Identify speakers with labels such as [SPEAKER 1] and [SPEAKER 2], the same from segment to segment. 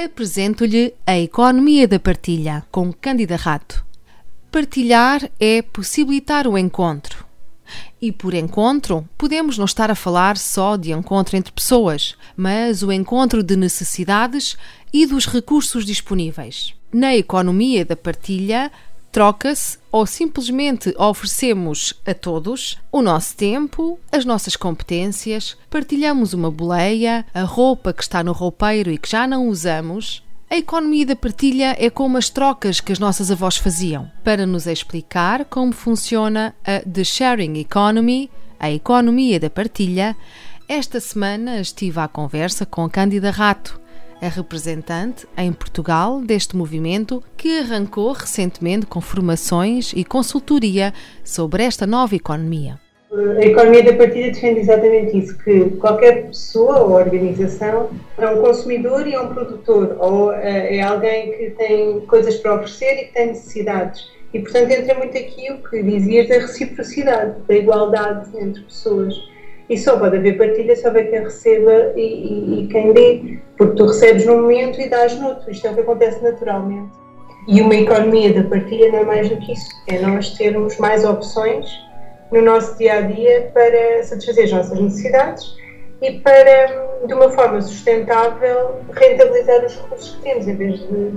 [SPEAKER 1] Apresento-lhe a Economia da Partilha, com Cândida Rato. Partilhar é possibilitar o encontro. E por encontro, podemos não estar a falar só de encontro entre pessoas, mas o encontro de necessidades e dos recursos disponíveis. Na economia da partilha, troca-se ou simplesmente oferecemos a todos o nosso tempo, as nossas competências, partilhamos uma boleia, a roupa que está no roupeiro e que já não usamos. A economia da partilha é como as trocas que as nossas avós faziam. Para nos explicar como funciona a The Sharing Economy, a economia da partilha, esta semana estive à conversa com Cândida Rato, a representante em Portugal deste movimento que arrancou recentemente com formações e consultoria sobre esta nova economia.
[SPEAKER 2] A economia da partilha defende exatamente isso, que qualquer pessoa ou organização é um consumidor e é um produtor, ou eh, é alguém que tem coisas para oferecer e que tem necessidades. E, portanto, entra muito aqui o que dizias da reciprocidade, da igualdade entre pessoas. E só pode haver partilha se houver quem receba e, e, e quem dê, porque tu recebes num momento e dás noutro. Isto é o que acontece naturalmente. E uma economia da partilha não é mais do que isso, é nós termos mais opções no nosso dia a dia para satisfazer as nossas necessidades e para, de uma forma sustentável, rentabilizar os recursos que temos, em vez de,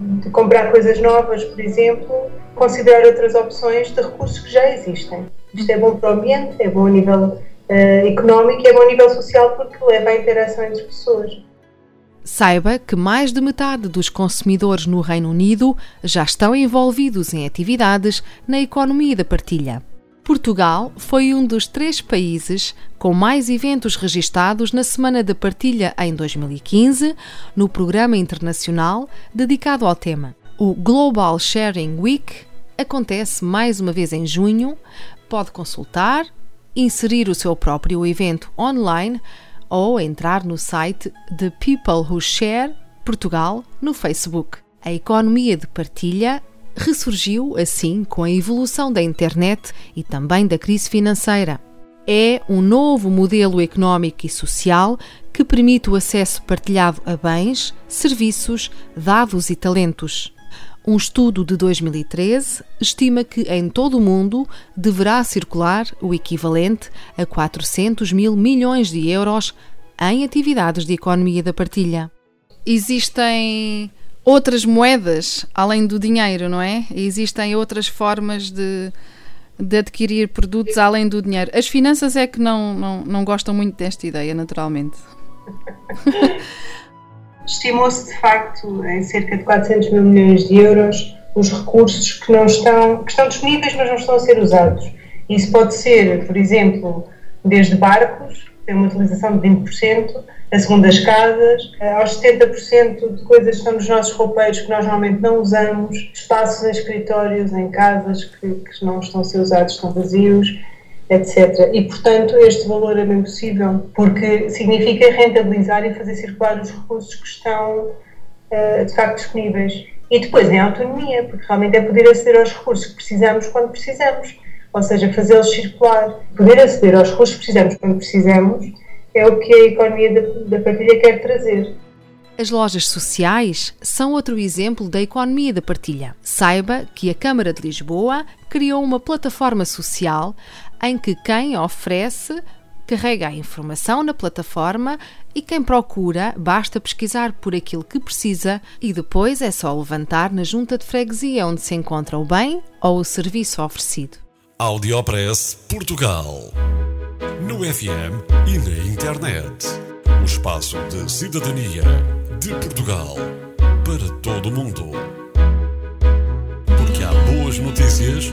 [SPEAKER 2] de comprar coisas novas, por exemplo, considerar outras opções de recursos que já existem. Isto é bom para o ambiente, é bom a nível uh, económico e é bom a nível social porque leva à interação entre pessoas.
[SPEAKER 1] Saiba que mais de metade dos consumidores no Reino Unido já estão envolvidos em atividades na economia da partilha. Portugal foi um dos três países com mais eventos registados na Semana da Partilha em 2015, no programa internacional dedicado ao tema. O Global Sharing Week acontece mais uma vez em junho. Pode consultar inserir o seu próprio evento online ou entrar no site de People Who Share Portugal no Facebook. A economia de partilha ressurgiu assim com a evolução da internet e também da crise financeira. É um novo modelo económico e social que permite o acesso partilhado a bens, serviços, dados e talentos. Um estudo de 2013 estima que em todo o mundo deverá circular o equivalente a 400 mil milhões de euros em atividades de economia da partilha. Existem outras moedas além do dinheiro, não é? Existem outras formas de, de adquirir produtos além do dinheiro. As finanças é que não, não, não gostam muito desta ideia, naturalmente.
[SPEAKER 2] Estimou-se de facto em cerca de 400 mil milhões de euros os recursos que não estão, que estão disponíveis, mas não estão a ser usados. Isso pode ser, por exemplo, desde barcos, tem uma utilização de 20%, a segundas casas, aos 70% de coisas que estão nos nossos roupeiros que nós normalmente não usamos, espaços em escritórios, em casas que, que não estão a ser usados, estão vazios, etc. E, portanto, este valor é bem possível, porque significa rentabilizar e fazer circular os recursos que estão, uh, de facto, disponíveis. E depois em autonomia, porque realmente é poder aceder aos recursos que precisamos quando precisamos, ou seja, fazê-los circular. Poder aceder aos recursos que precisamos quando precisamos é o que a economia da, da partilha quer trazer.
[SPEAKER 1] As lojas sociais são outro exemplo da economia da partilha. Saiba que a Câmara de Lisboa criou uma plataforma social em que quem oferece carrega a informação na plataforma e quem procura basta pesquisar por aquilo que precisa e depois é só levantar na junta de freguesia onde se encontra o bem ou o serviço oferecido.
[SPEAKER 3] Audiopress Portugal. No FM e na internet. O espaço de cidadania de Portugal para todo o mundo. Porque há boas notícias